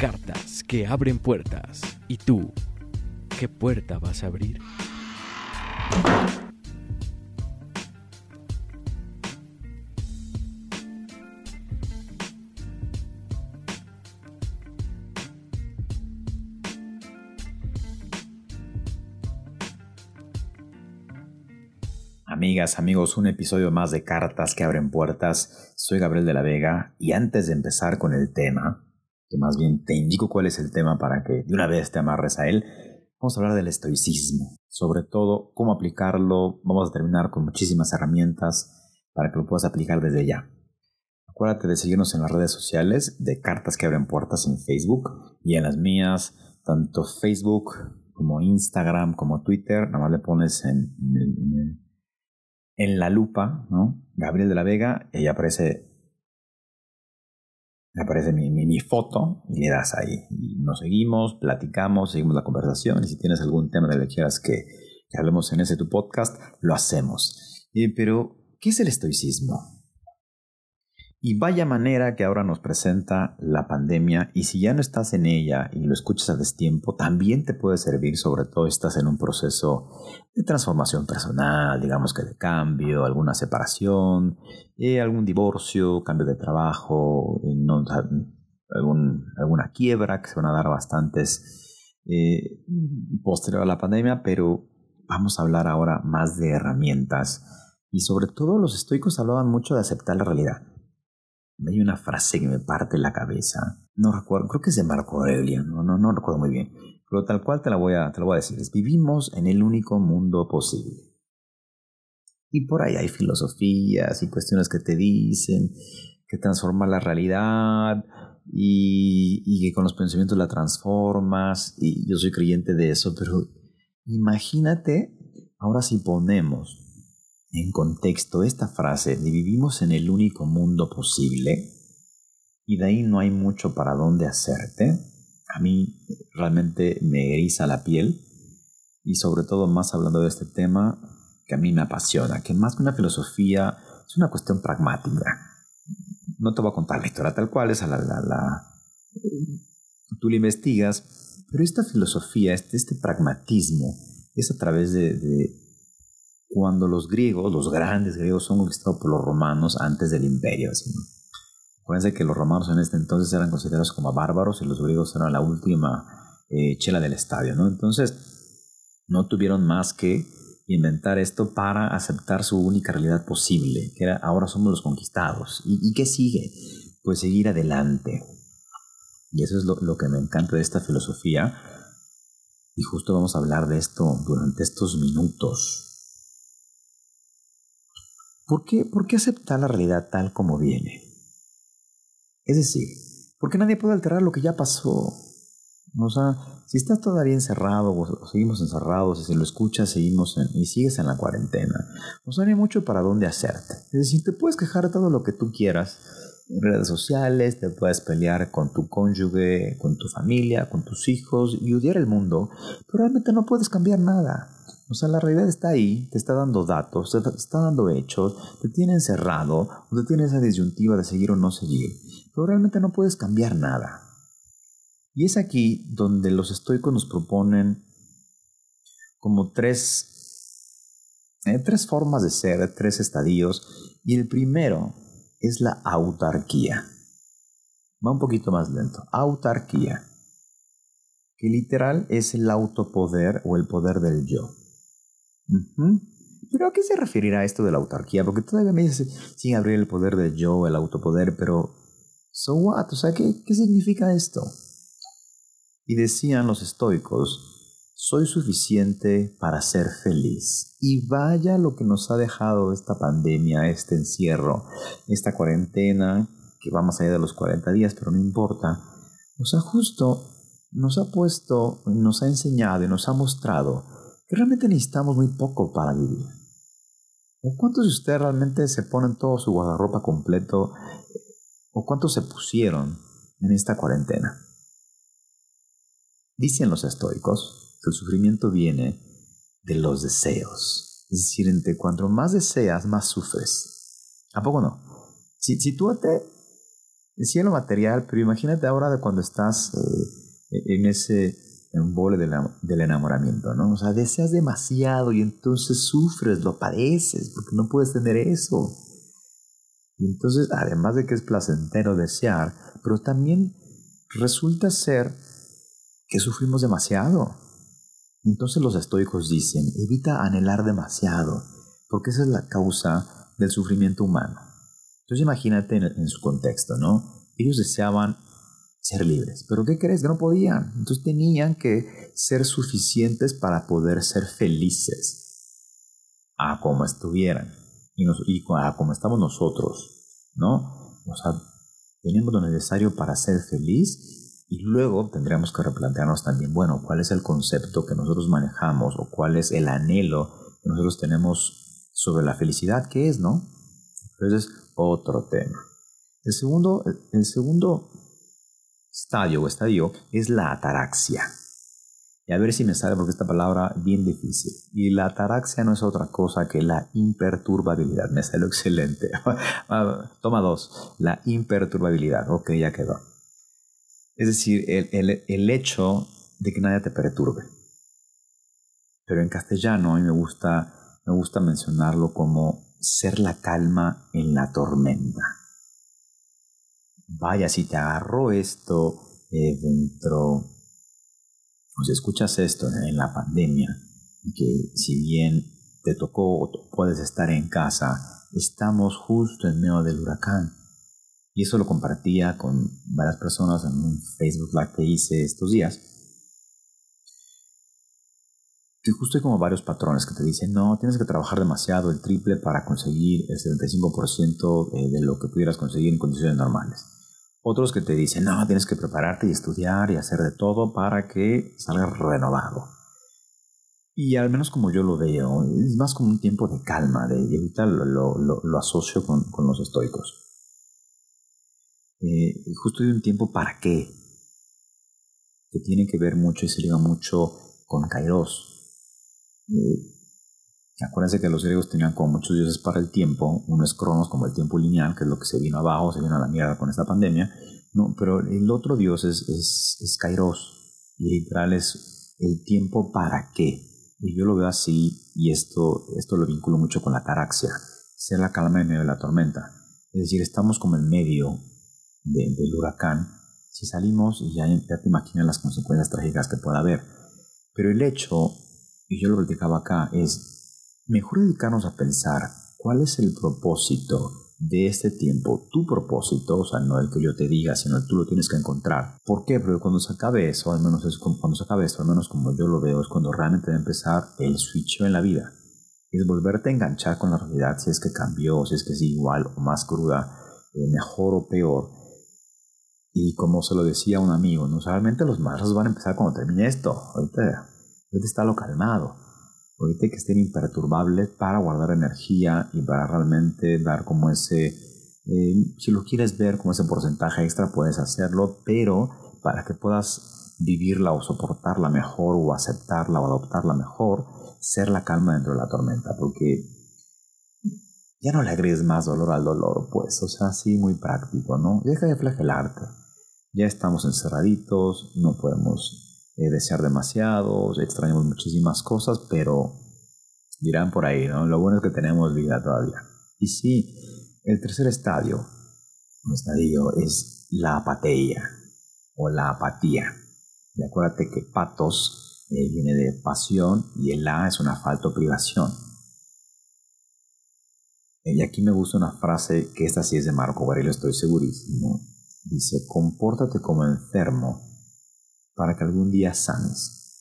Cartas que abren puertas. ¿Y tú, qué puerta vas a abrir? Amigas, amigos, un episodio más de Cartas que abren puertas. Soy Gabriel de la Vega y antes de empezar con el tema, que más bien te indico cuál es el tema para que de una vez te amarres a él, vamos a hablar del estoicismo, sobre todo cómo aplicarlo, vamos a terminar con muchísimas herramientas para que lo puedas aplicar desde ya. Acuérdate de seguirnos en las redes sociales de Cartas que abren puertas en Facebook y en las mías, tanto Facebook como Instagram como Twitter, nada más le pones en, en la lupa, ¿no? Gabriel de la Vega, y aparece, aparece mi, mi, foto y le das ahí. Y nos seguimos, platicamos, seguimos la conversación y si tienes algún tema de que quieras que, hablemos en ese tu podcast, lo hacemos. Eh, pero, ¿qué es el estoicismo? Y vaya manera que ahora nos presenta la pandemia y si ya no estás en ella y lo escuchas a destiempo, también te puede servir, sobre todo estás en un proceso de transformación personal, digamos que de cambio, alguna separación, eh, algún divorcio, cambio de trabajo, eh, alguna quiebra, que se van a dar bastantes eh, posterior a la pandemia, pero vamos a hablar ahora más de herramientas. Y sobre todo los estoicos hablaban mucho de aceptar la realidad hay una frase que me parte la cabeza. No recuerdo, creo que es de Marco Aurelio, no, no, no recuerdo muy bien. Pero tal cual te la voy a, te la voy a decir. Vivimos en el único mundo posible. Y por ahí hay filosofías y cuestiones que te dicen que transforma la realidad y que con los pensamientos la transformas. Y yo soy creyente de eso, pero imagínate ahora si ponemos en contexto esta frase de vivimos en el único mundo posible y de ahí no hay mucho para dónde hacerte, a mí realmente me eriza la piel y sobre todo más hablando de este tema que a mí me apasiona, que más que una filosofía es una cuestión pragmática. No te voy a contar la historia tal cual, es la, la, la, tú la investigas, pero esta filosofía, este, este pragmatismo, es a través de cuando los griegos, los grandes griegos, son conquistados por los romanos antes del imperio. Acuérdense que los romanos en este entonces eran considerados como bárbaros y los griegos eran la última eh, chela del estadio. ¿no? Entonces, no tuvieron más que inventar esto para aceptar su única realidad posible, que era ahora somos los conquistados. ¿Y, qué sigue? Pues seguir adelante. Y eso es lo que me encanta de esta filosofía. Y justo vamos a hablar de esto durante estos minutos. ¿Por qué, ¿Por qué aceptar la realidad tal como viene? Es decir, ¿por qué nadie puede alterar lo que ya pasó? O sea, si estás todavía encerrado o seguimos encerrados si lo escuchas seguimos y sigues en la cuarentena, no sea, hay mucho para dónde hacerte. Es decir, te puedes quejar de todo lo que tú quieras en redes sociales, te puedes pelear con tu cónyuge, con tu familia, con tus hijos y odiar el mundo, pero realmente no puedes cambiar nada. O sea, la realidad está ahí, te está dando datos, te está dando hechos, te tiene encerrado, o te tiene esa disyuntiva de seguir o no seguir, pero realmente no puedes cambiar nada. Y es aquí donde los estoicos nos proponen como tres, eh, tres formas de ser, tres estadios, y el primero es la autarquía. Va un poquito más lento. Autarquía, que literal es el autopoder o el poder del yo. Pero ¿a qué se referirá esto de la autarquía? Porque todavía me dice, sí, abrir el poder del yo, el autopoder, pero ¿so what? O sea, ¿qué, ¿qué significa esto? Y decían los estoicos, soy suficiente para ser feliz. Y vaya lo que nos ha dejado esta pandemia, este encierro, esta cuarentena, que va más allá de los 40 días, pero no importa. O sea, justo nos ha puesto, nos ha enseñado y nos ha mostrado que realmente necesitamos muy poco para vivir. ¿O cuántos de ustedes realmente se ponen todo su guardarropa completo? ¿O cuántos se pusieron en esta cuarentena? Dicen los estoicos que el sufrimiento viene de los deseos. Es decir, entre cuanto más deseas, más sufres. ¿A poco no? Si, si tú te en lo material, pero imagínate ahora de cuando estás eh, en ese embole del, del enamoramiento, ¿no? O sea, deseas demasiado y entonces sufres, lo padeces, porque no puedes tener eso. Y entonces, además de que es placentero desear, pero también resulta ser que sufrimos demasiado. Entonces los estoicos dicen, evita anhelar demasiado, porque esa es la causa del sufrimiento humano. Entonces imagínate en, su contexto, ¿no? Ellos deseaban ser libres, pero ¿qué crees? Que no podían. Entonces tenían que ser suficientes para poder ser felices a como estuvieran y, a como estamos nosotros, ¿no? O sea, tenemos lo necesario para ser feliz y luego tendríamos que replantearnos también, bueno, ¿cuál es el concepto que nosotros manejamos o cuál es el anhelo que nosotros tenemos sobre la felicidad que es, ¿no? Entonces, otro tema. El segundo, el segundo estadio o estadio es la ataraxia. Y a ver si me sale porque esta palabra bien difícil. Y la ataraxia no es otra cosa que la imperturbabilidad. Me salió excelente. Ah, toma dos. La imperturbabilidad. Ok, ya quedó. Es decir, el, el, el hecho de que nadie te perturbe. Pero en castellano a mí me gusta, me gusta mencionarlo como ser la calma en la tormenta. Vaya, si te agarró esto eh, dentro, si escuchas esto en la pandemia, que si bien te tocó o puedes estar en casa, estamos justo en medio del huracán. Y eso lo compartía con varias personas en un Facebook Live que hice estos días que justo hay como varios patrones que te dicen, no, tienes que trabajar demasiado, el triple para conseguir el 75% eh, de lo que pudieras conseguir en condiciones normales. Otros que te dicen, no, tienes que prepararte y estudiar y hacer de todo para que salgas renovado. Y al menos como yo lo veo, es más como un tiempo de calma, de, y lo, lo, asocio con, con, los estoicos. Eh, justo hay un tiempo para qué, que tiene que ver mucho y se liga mucho con Kairos, eh, acuérdense que los griegos tenían como muchos dioses para el tiempo, uno es Cronos como el tiempo lineal, que es lo que se vino abajo, se vino a la mierda con esta pandemia, no, pero el otro dios es, es, Kairos, y literal es el tiempo para qué. Y yo lo veo así, y esto, esto lo vinculo mucho con la taraxia, ser la calma en medio de la tormenta. Es decir, estamos como en medio del huracán. Si salimos, ya, ya te imaginas las consecuencias trágicas que pueda haber. Pero el hecho y yo lo platicaba acá, es mejor dedicarnos a pensar cuál es el propósito de este tiempo, tu propósito, o sea, no el que yo te diga, sino el tú lo tienes que encontrar. ¿Por qué? Porque cuando se acabe eso, al menos es cuando se acabe esto, al menos como yo lo veo, es cuando realmente va a empezar el switch en la vida. Es volverte a enganchar con la realidad, si es que cambió, si es que es igual o más cruda, eh, mejor o peor. Y como se lo decía un amigo, no solamente los malos van a empezar cuando termine esto. Ahorita Ahorita está lo calmado. Ahorita hay que estén imperturbables para guardar energía y para realmente dar como ese, eh, si lo quieres ver como ese porcentaje extra, puedes hacerlo, pero para que puedas vivirla o soportarla mejor o aceptarla o adoptarla mejor, ser la calma dentro de la tormenta, porque ya no le agregues más dolor al dolor, pues, o sea, así muy práctico, ¿no? Deja de flagelarte. Ya estamos encerraditos, no podemos eh, desear demasiado, extrañamos muchísimas cosas, pero dirán por ahí, ¿no? Lo bueno es que tenemos vida todavía. Y sí, el tercer estadio, un estadio es la apatía o la apatía. Y acuérdate que patos eh, viene de pasión y el A es una falta o privación. Eh, y aquí me gusta una frase que esta sí es de Marco Aurelio, estoy segurísimo. Dice, compórtate como enfermo para que algún día sanes.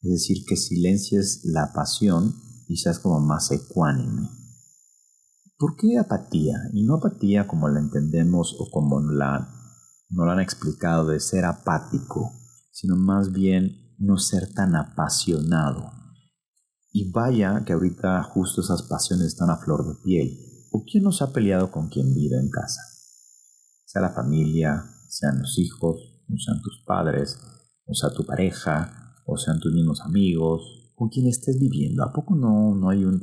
Es decir, que silencies la pasión y seas como más ecuánime. ¿Por qué apatía? Y no apatía como la entendemos o como la, no la han explicado de ser apático. sino más bien no ser tan apasionado. Y vaya que ahorita justo esas pasiones están a flor de piel. ¿O quién nos ha peleado con quien vive en casa? Sea la familia, sean los hijos, o sean tus padres, o sea tu pareja, o sean tus mismos amigos, con quien estés viviendo. ¿A poco no, no hay un...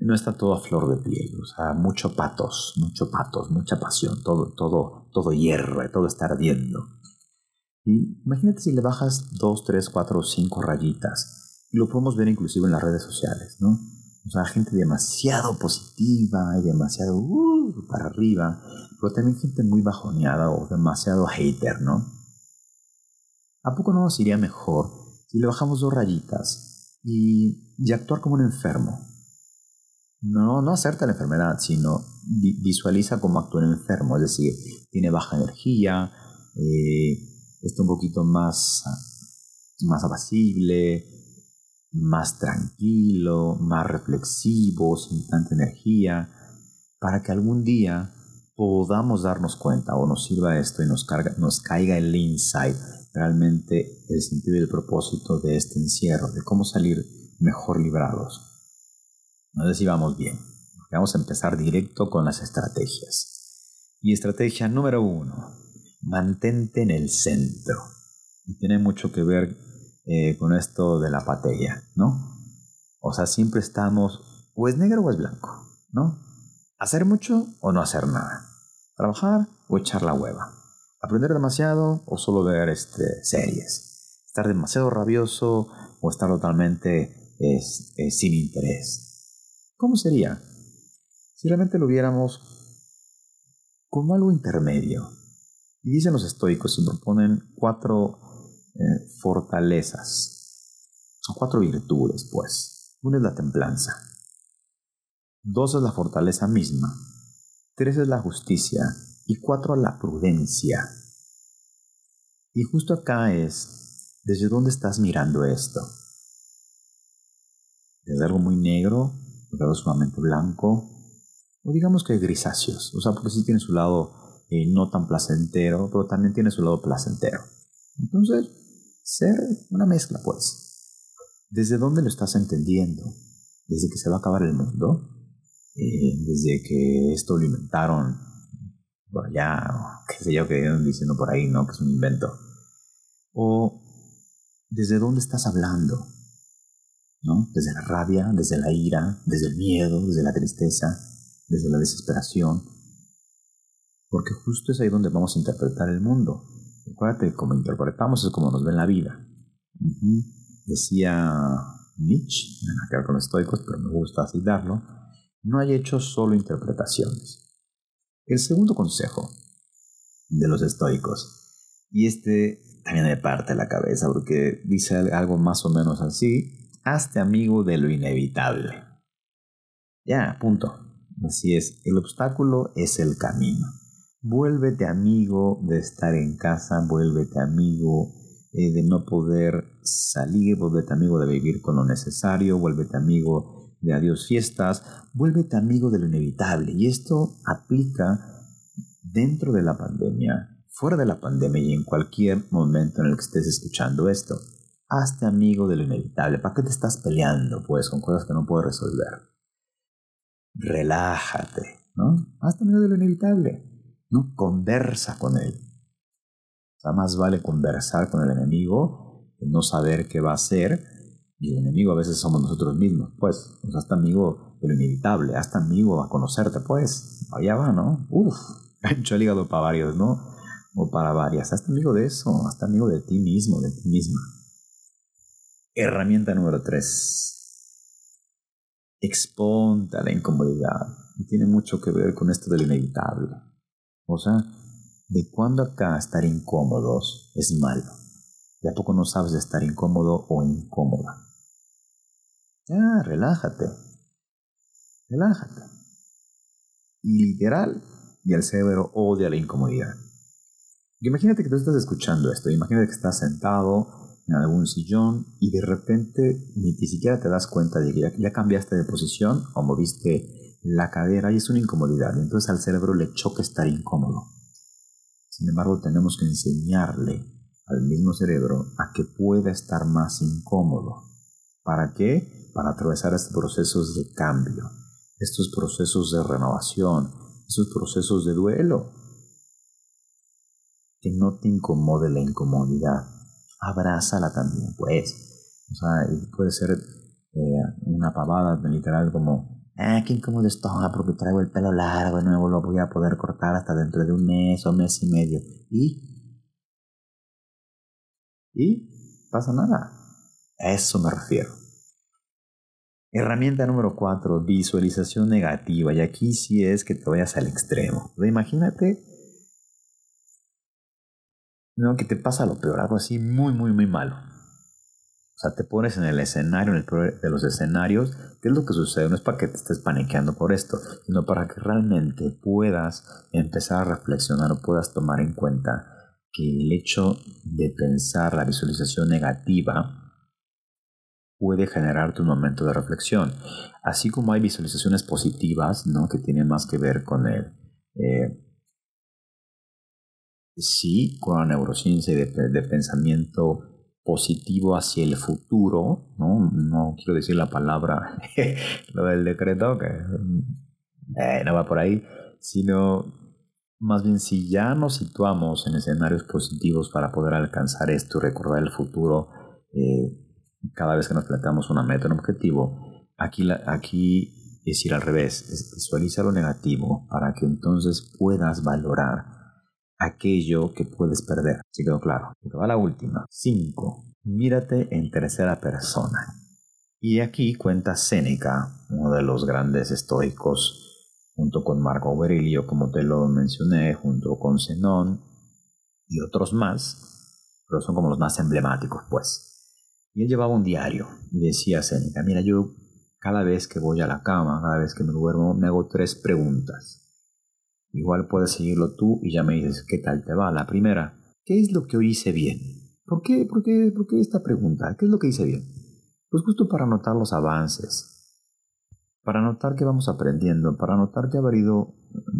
no está todo a flor de piel? O sea, mucho patos, mucho patos, mucha pasión, todo, todo, todo hierve, todo está ardiendo. Y imagínate si le bajas dos, tres, cuatro o cinco rayitas. Y lo podemos ver inclusive en las redes sociales, ¿no? O sea, gente demasiado positiva y demasiado uh, para arriba, pero también gente muy bajoneada o demasiado hater, ¿no? ¿A poco no nos iría mejor si le bajamos dos rayitas y, y actuar como un enfermo? No, no hacerte la enfermedad, sino visualiza cómo actúa un enfermo, es decir, tiene baja energía, eh, está un poquito más, más apacible, más tranquilo, más reflexivo, sin tanta energía, para que algún día podamos darnos cuenta o nos sirva esto y nos, carga, nos caiga el insight, realmente el sentido y el propósito de este encierro, de cómo salir mejor librados. No sé si vamos bien. Vamos a empezar directo con las estrategias. Y estrategia número uno, mantente en el centro. Y tiene mucho que ver eh, con esto de la patella, ¿no? O sea, siempre estamos, o es negro o es blanco, ¿no? Hacer mucho o no hacer nada. Trabajar o echar la hueva. Aprender demasiado o solo ver este, series. Estar demasiado rabioso o estar totalmente sin interés. ¿Cómo sería? Si realmente lo viéramos como algo intermedio, y dicen los estoicos y proponen cuatro eh, fortalezas, o cuatro virtudes, pues. Una es la templanza, dos es la fortaleza misma, tres es la justicia y cuatro la prudencia. Y justo acá es, ¿desde dónde estás mirando esto? ¿Desde algo muy negro? ¿Desde algo sumamente blanco? O digamos que grisáceos, o sea, porque sí tiene su lado eh, no tan placentero, pero también tiene su lado placentero. Entonces, ser una mezcla, pues. ¿Desde dónde lo estás entendiendo? ¿Desde que se va a acabar el mundo? Eh, ¿Desde que esto lo inventaron por allá? qué sé yo, que diciendo por ahí, ¿no? Que es un invento. ¿O desde dónde estás hablando? ¿No? Desde la rabia, desde la ira, desde el miedo, desde la tristeza, desde la desesperación, porque justo es ahí donde vamos a interpretar el mundo. Acuérdate, como interpretamos es como nos ven la vida. Decía Nietzsche, nada que con los estoicos, pero me gusta así darlo, no hay hecho solo interpretaciones. El segundo consejo de los estoicos, y este también me parte la cabeza porque dice algo más o menos así, hazte amigo de lo inevitable. Ya, punto. Así es, el obstáculo es el camino. Vuélvete amigo de estar en casa, vuélvete amigo eh, de no poder salir, vuélvete amigo de vivir con lo necesario, vuélvete amigo de adiós fiestas, vuélvete amigo de lo inevitable. Y esto aplica dentro de la pandemia, fuera de la pandemia y en cualquier momento en el que estés escuchando esto. Hazte amigo de lo inevitable. ¿Para qué te estás peleando, pues, con cosas que no puedes resolver? Relájate, ¿no? Hazte amigo de lo inevitable. ¿no? Conversa con él. O más vale conversar con el enemigo que no saber qué va a hacer. Y el enemigo a veces somos nosotros mismos, pues. Hasta amigo de lo inevitable, hasta amigo a conocerte, pues. Allá va, ¿no? Uf, hecho el hígado para varios, ¿no? O para varias. Hasta amigo de eso, hasta amigo de ti mismo, de ti misma. Herramienta número 3. Exponte a la incomodidad. Y tiene mucho que ver con esto de lo inevitable. O sea, de cuándo acá estar incómodos es malo. ¿De a poco no sabes de estar incómodo o incómoda? Ya, relájate. Relájate. Y literal, y el cerebro odia la incomodidad. Imagínate que tú estás escuchando esto, imagínate que estás sentado en algún sillón y de repente ni, siquiera te das cuenta de que ya, ya cambiaste de posición o moviste la cadera y es una incomodidad. Y entonces al cerebro le choca estar incómodo. Sin embargo, tenemos que enseñarle al mismo cerebro a que pueda estar más incómodo. ¿Para qué? Para atravesar estos procesos de cambio, estos procesos de renovación, estos procesos de duelo. Que no te incomode la incomodidad. Abrázala también, pues. O sea, puede ser eh, una pavada literal como, ah, qué incómodo estoy porque traigo el pelo largo y no lo voy a poder cortar hasta dentro de un mes o mes y medio. ¿Y? ¿Y? Pasa nada. A eso me refiero. Herramienta número 4, visualización negativa. Y aquí sí es que te vayas al extremo. imagínate no, que te pasa lo peor, algo así muy, muy, muy malo. O sea, te pones en el escenario, en el peor de los escenarios, ¿qué es lo que sucede? No es para que te estés paniqueando por esto, sino para que realmente puedas empezar a reflexionar o puedas tomar en cuenta que el hecho de pensar la visualización negativa puede generarte un momento de reflexión. Así como hay visualizaciones positivas, ¿no? Que tienen más que ver con el... Eh, sí, con la neurociencia y de, pensamiento positivo hacia el futuro, ¿no? No quiero decir la palabra, lo del decreto, que eh, no va por ahí, sino más bien si ya nos situamos en escenarios positivos para poder alcanzar esto y recordar el futuro, eh, cada vez que nos planteamos una meta, un objetivo, aquí, aquí es ir al revés, es visualiza lo negativo para que entonces puedas valorar aquello que puedes perder. ¿Sí quedó claro? va la última. 5. Mírate en tercera persona. Y aquí cuenta Séneca, uno de los grandes estoicos, junto con Marco Aurelio, como te lo mencioné, junto con Zenón y otros más, pero son como los más emblemáticos, pues. Y él llevaba un diario y decía a Seneca, mira, yo cada vez que voy a la cama, cada vez que me duermo, me hago tres preguntas. Igual puedes seguirlo tú y ya me dices qué tal te va. La primera, ¿qué es lo que hoy hice bien? ¿Por qué, por qué, por qué esta pregunta? ¿Qué es lo que hice bien? Pues justo para notar los avances, para notar que vamos aprendiendo, para notar que ha valido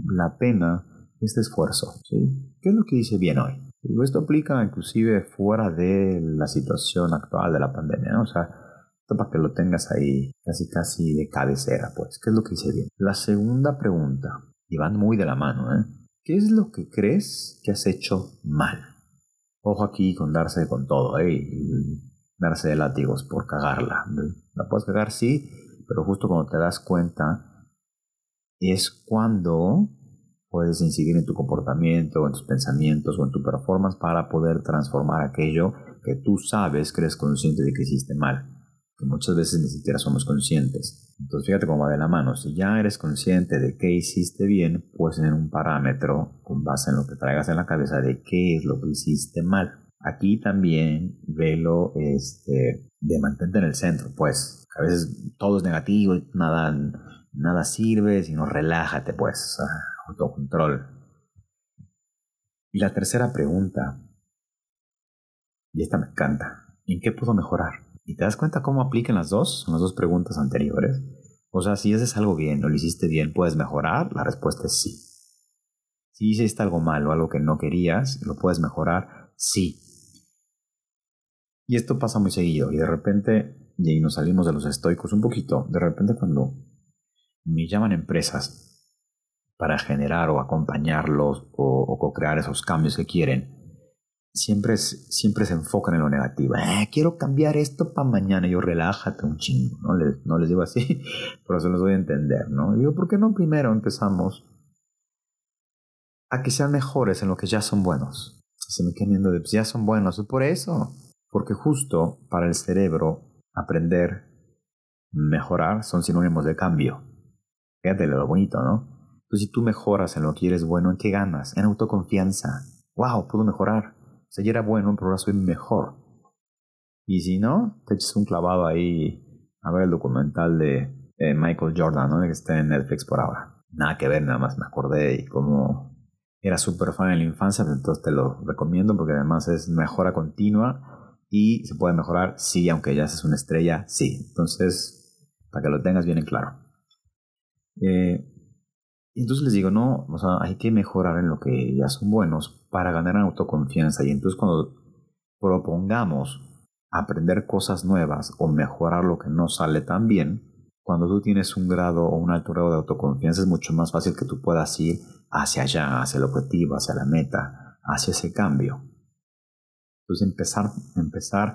la pena este esfuerzo. ¿sí? ¿Qué es lo que hice bien hoy? Esto aplica inclusive fuera de la situación actual de la pandemia, O sea, esto para que lo tengas ahí casi casi de cabecera, pues. ¿Qué es lo que hice bien? La segunda pregunta, y van muy de la mano, ¿eh? ¿Qué es lo que crees que has hecho mal? Ojo aquí con darse con todo, ¿eh? Y darse de látigos por cagarla. La puedes cagar, sí, pero justo cuando te das cuenta es cuando puedes incidir en tu comportamiento, en tus pensamientos o en tu performance para poder transformar aquello que tú sabes que eres consciente de que hiciste mal, que muchas veces ni siquiera somos conscientes. Entonces fíjate cómo va de la mano, si ya eres consciente de que hiciste bien, puedes tener un parámetro con base en lo que traigas en la cabeza de qué es lo que hiciste mal. Aquí también velo este, de mantente en el centro, pues a veces todo es negativo, nada, nada sirve, sino relájate pues autocontrol. Y la tercera pregunta, y esta me encanta, ¿en qué puedo mejorar? ¿Y te das cuenta cómo apliquen las dos, las dos preguntas anteriores? O sea, si haces algo bien o lo hiciste bien, ¿puedes mejorar? La respuesta es sí. Si hiciste algo mal o algo que no querías, ¿lo puedes mejorar? Sí. Y esto pasa muy seguido y de repente, y nos salimos de los estoicos un poquito, de repente cuando me llaman empresas para generar o acompañarlos o, co-crear esos cambios que quieren, siempre, siempre se enfocan en lo negativo. Eh, quiero cambiar esto para mañana. yo, relájate un chingo. No les, no les digo así, pero se los doy a entender. ¿no? digo, ¿por qué no primero empezamos a que sean mejores en lo que ya son buenos? Se me quedan viendo de, pues ya son buenos. Por eso. Porque justo para el cerebro, aprender, mejorar son sinónimos de cambio. Fíjate lo bonito, ¿no? Entonces, si tú mejoras en lo que eres bueno, ¿en qué ganas? En autoconfianza. ¡Wow! Puedo mejorar. O sea, yo era bueno, pero ahora soy mejor. Y si no, te echas un clavado ahí a ver el documental de Michael Jordan, ¿no? Que está en Netflix por ahora. Nada que ver, nada más me acordé y como era súper fan en la infancia, pues entonces te lo recomiendo porque además es mejora continua y se puede mejorar, sí, aunque ya seas una estrella, sí. Entonces, para que lo tengas bien en claro. Eh, entonces les digo, no, o sea, hay que mejorar en lo que ya son buenos para ganar autoconfianza. Y entonces cuando propongamos aprender cosas nuevas o mejorar lo que no sale tan bien, cuando tú tienes un grado o un alto grado de autoconfianza es mucho más fácil que tú puedas ir hacia allá, hacia el objetivo, hacia la meta, hacia ese cambio. Entonces empezar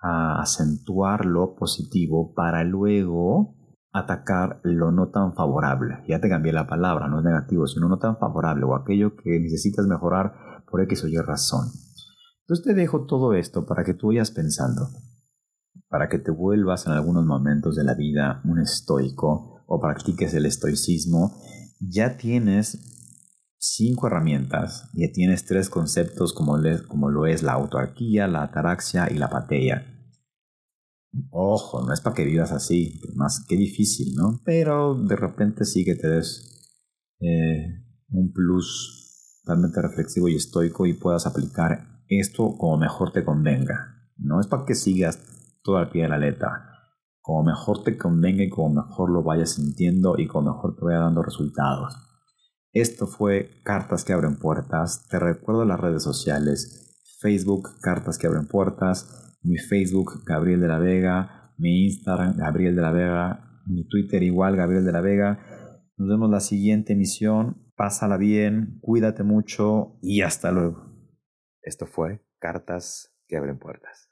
a acentuar lo positivo para luego atacar lo no tan favorable. Ya te cambié la palabra, no es negativo, sino no tan favorable o aquello que necesitas mejorar por X o Y razón. Entonces te dejo todo esto para que tú vayas pensando, para que te vuelvas en algunos momentos de la vida un estoico o practiques el estoicismo. Ya tienes cinco herramientas, ya tienes tres conceptos como, como lo es la autarquía, la ataraxia y la pateia. Ojo, no es para que vivas así, más que difícil, ¿no? Pero de repente sí que te des eh, un plus totalmente reflexivo y estoico y puedas aplicar esto como mejor te convenga. No es para que sigas todo al pie de la letra. Como mejor te convenga y como mejor lo vayas sintiendo y como mejor te vaya dando resultados. Esto fue Cartas que abren puertas. Te recuerdo las redes sociales. Facebook, Cartas que abren puertas. Mi Facebook, Gabriel de la Vega. Mi Instagram, Gabriel de la Vega. Mi Twitter igual, Gabriel de la Vega. Nos vemos la siguiente emisión. Pásala bien, cuídate mucho y hasta luego. Esto fue Cartas que abren puertas.